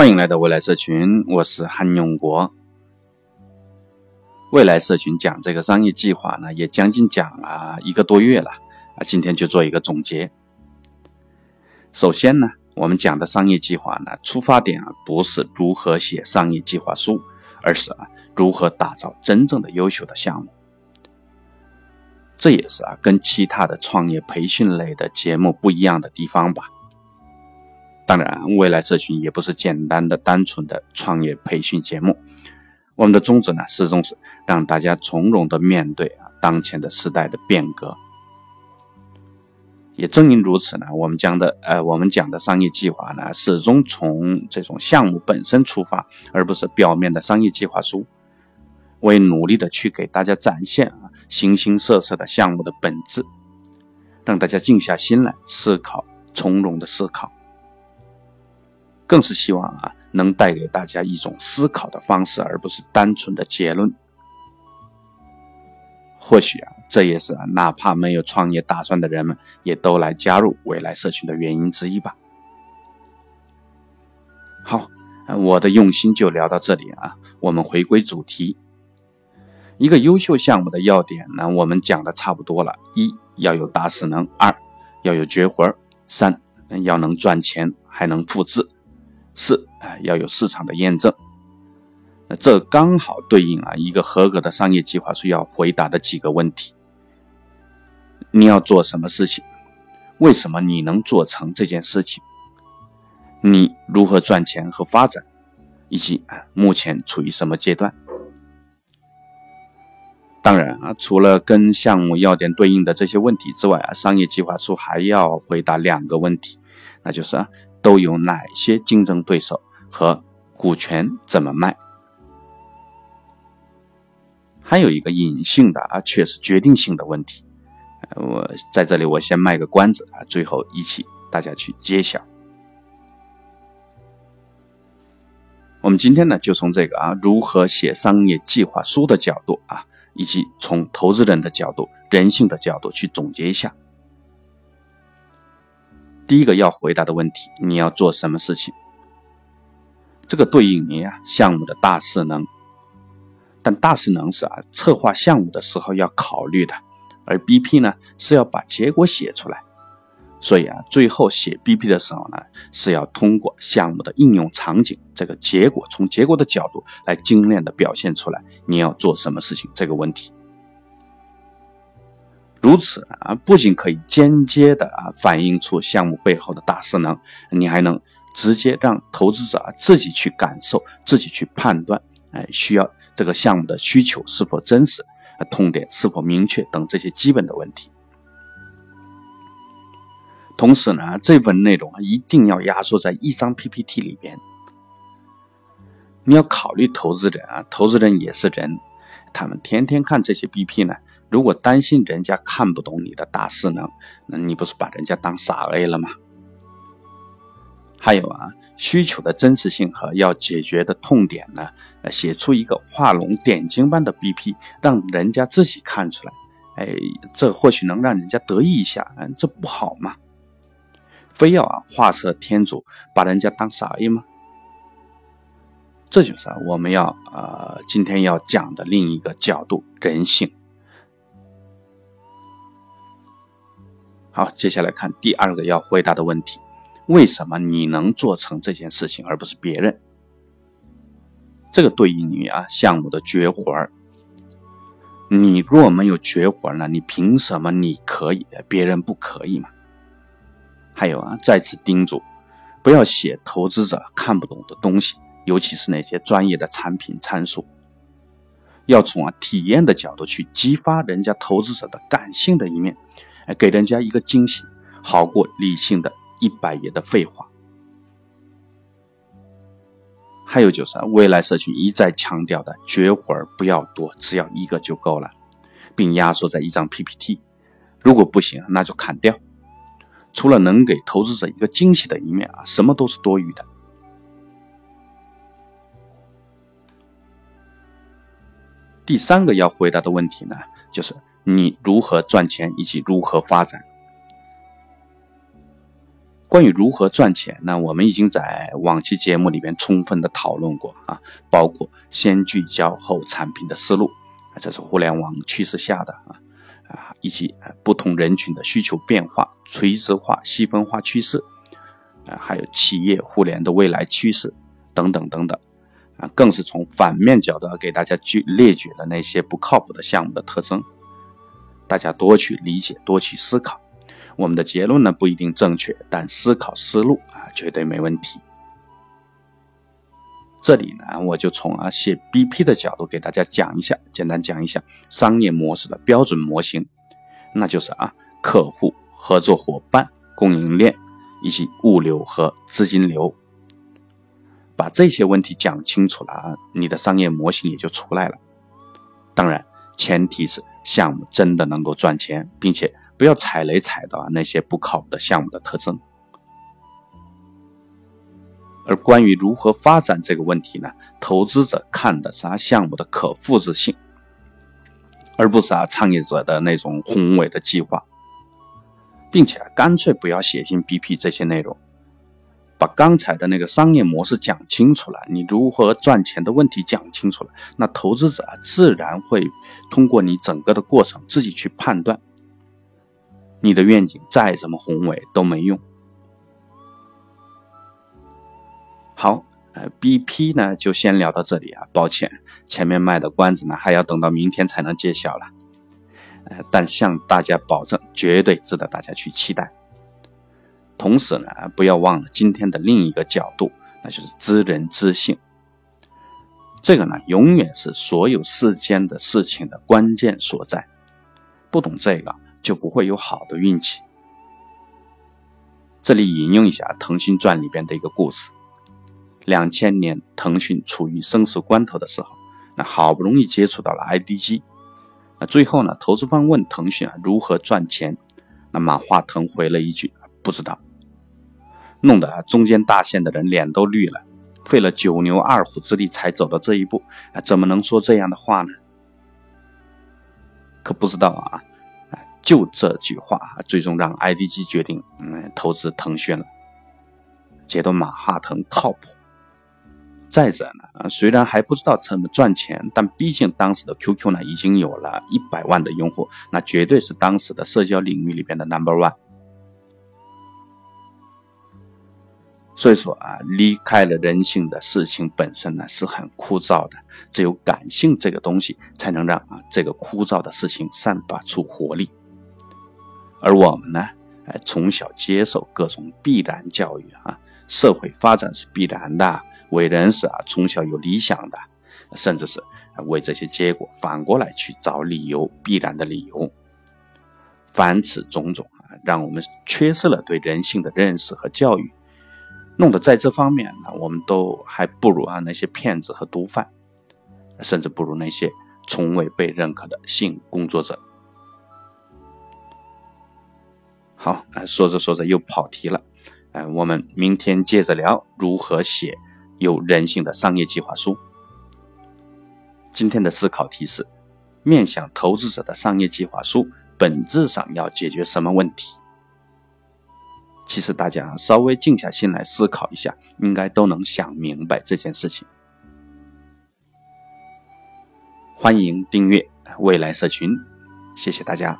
欢迎来到未来社群，我是韩永国。未来社群讲这个商业计划呢，也将近讲了一个多月了啊，今天就做一个总结。首先呢，我们讲的商业计划呢，出发点啊不是如何写商业计划书，而是啊如何打造真正的优秀的项目。这也是啊跟其他的创业培训类的节目不一样的地方吧。当然，未来社群也不是简单的、单纯的创业培训节目。我们的宗旨呢，始终是让大家从容的面对啊当前的时代的变革。也正因如此呢，我们讲的呃，我们讲的商业计划呢，始终从这种项目本身出发，而不是表面的商业计划书。我也努力的去给大家展现啊形形色色的项目的本质，让大家静下心来思考，从容的思考。更是希望啊，能带给大家一种思考的方式，而不是单纯的结论。或许啊，这也是啊，哪怕没有创业打算的人们，也都来加入未来社群的原因之一吧。好，我的用心就聊到这里啊，我们回归主题。一个优秀项目的要点呢，我们讲的差不多了：一要有大势能，二要有绝活三要能赚钱，还能复制。四啊，要有市场的验证，那这刚好对应啊一个合格的商业计划书要回答的几个问题：你要做什么事情？为什么你能做成这件事情？你如何赚钱和发展？以及啊目前处于什么阶段？当然啊，除了跟项目要点对应的这些问题之外啊，商业计划书还要回答两个问题，那就是啊。都有哪些竞争对手和股权怎么卖？还有一个隐性的啊，却是决定性的问题。我在这里我先卖个关子啊，最后一起大家去揭晓。我们今天呢，就从这个啊，如何写商业计划书的角度啊，以及从投资人的角度、人性的角度去总结一下。第一个要回答的问题，你要做什么事情？这个对应你啊项目的大势能，但大势能是啊策划项目的时候要考虑的，而 BP 呢是要把结果写出来，所以啊最后写 BP 的时候呢是要通过项目的应用场景，这个结果从结果的角度来精炼的表现出来，你要做什么事情这个问题。如此啊，不仅可以间接的啊反映出项目背后的大势能，你还能直接让投资者啊自己去感受、自己去判断，哎，需要这个项目的需求是否真实，痛点是否明确等这些基本的问题。同时呢，这份内容一定要压缩在一张 PPT 里边。你要考虑投资人啊，投资人也是人，他们天天看这些 BP 呢。如果担心人家看不懂你的大势能，那你不是把人家当傻 A 了吗？还有啊，需求的真实性和要解决的痛点呢？写出一个画龙点睛般的 BP，让人家自己看出来，哎，这或许能让人家得意一下，嗯，这不好吗？非要啊画蛇添足，把人家当傻 A 吗？这就是啊我们要呃今天要讲的另一个角度——人性。好，接下来看第二个要回答的问题：为什么你能做成这件事情，而不是别人？这个对应于啊项目的绝活儿。你若没有绝活儿呢，你凭什么你可以，别人不可以嘛？还有啊，再次叮嘱，不要写投资者看不懂的东西，尤其是那些专业的产品参数，要从啊体验的角度去激发人家投资者的感性的一面。给人家一个惊喜，好过理性的一百页的废话。还有就是未来社群一再强调的绝活不要多，只要一个就够了，并压缩在一张 PPT。如果不行，那就砍掉。除了能给投资者一个惊喜的一面啊，什么都是多余的。第三个要回答的问题呢，就是。你如何赚钱以及如何发展？关于如何赚钱，那我们已经在往期节目里面充分的讨论过啊，包括先聚焦后产品的思路，这是互联网趋势下的啊啊，以及不同人群的需求变化、垂直化、细分化趋势，啊，还有企业互联的未来趋势等等等等，啊，更是从反面角度给大家举列举了那些不靠谱的项目的特征，大家多去理解，多去思考。我们的结论呢不一定正确，但思考思路啊绝对没问题。这里呢，我就从啊写 BP 的角度给大家讲一下，简单讲一下商业模式的标准模型，那就是啊客户、合作伙伴、供应链以及物流和资金流。把这些问题讲清楚了啊，你的商业模型也就出来了。当然，前提是项目真的能够赚钱，并且。不要踩雷踩到那些不靠谱的项目的特征。而关于如何发展这个问题呢？投资者看的是啊项目的可复制性，而不是啊创业者的那种宏伟的计划，并且干脆不要写进 BP 这些内容，把刚才的那个商业模式讲清楚了，你如何赚钱的问题讲清楚了，那投资者自然会通过你整个的过程自己去判断。你的愿景再怎么宏伟都没用。好，呃，BP 呢就先聊到这里啊，抱歉，前面卖的关子呢还要等到明天才能揭晓了，呃，但向大家保证，绝对值得大家去期待。同时呢，不要忘了今天的另一个角度，那就是知人知性。这个呢，永远是所有世间的事情的关键所在。不懂这个。就不会有好的运气。这里引用一下《腾讯传》里边的一个故事：两千年，腾讯处于生死关头的时候，那好不容易接触到了 IDG，那最后呢，投资方问腾讯啊如何赚钱，那马化腾回了一句不知道，弄得中间大线的人脸都绿了，费了九牛二虎之力才走到这一步，啊，怎么能说这样的话呢？可不知道啊。就这句话最终让 IDG 决定嗯投资腾讯了，觉得马化腾靠谱。再者呢，虽然还不知道怎么赚钱，但毕竟当时的 QQ 呢已经有了一百万的用户，那绝对是当时的社交领域里边的 Number One。所以说啊，离开了人性的事情本身呢是很枯燥的，只有感性这个东西才能让啊这个枯燥的事情散发出活力。而我们呢，哎，从小接受各种必然教育啊，社会发展是必然的，为人是啊，从小有理想的，甚至是为这些结果反过来去找理由，必然的理由。凡此种种啊，让我们缺失了对人性的认识和教育，弄得在这方面呢，我们都还不如啊那些骗子和毒贩，甚至不如那些从未被认可的性工作者。好，说着说着又跑题了，哎，我们明天接着聊如何写有人性的商业计划书。今天的思考提示：面向投资者的商业计划书，本质上要解决什么问题？其实大家稍微静下心来思考一下，应该都能想明白这件事情。欢迎订阅未来社群，谢谢大家。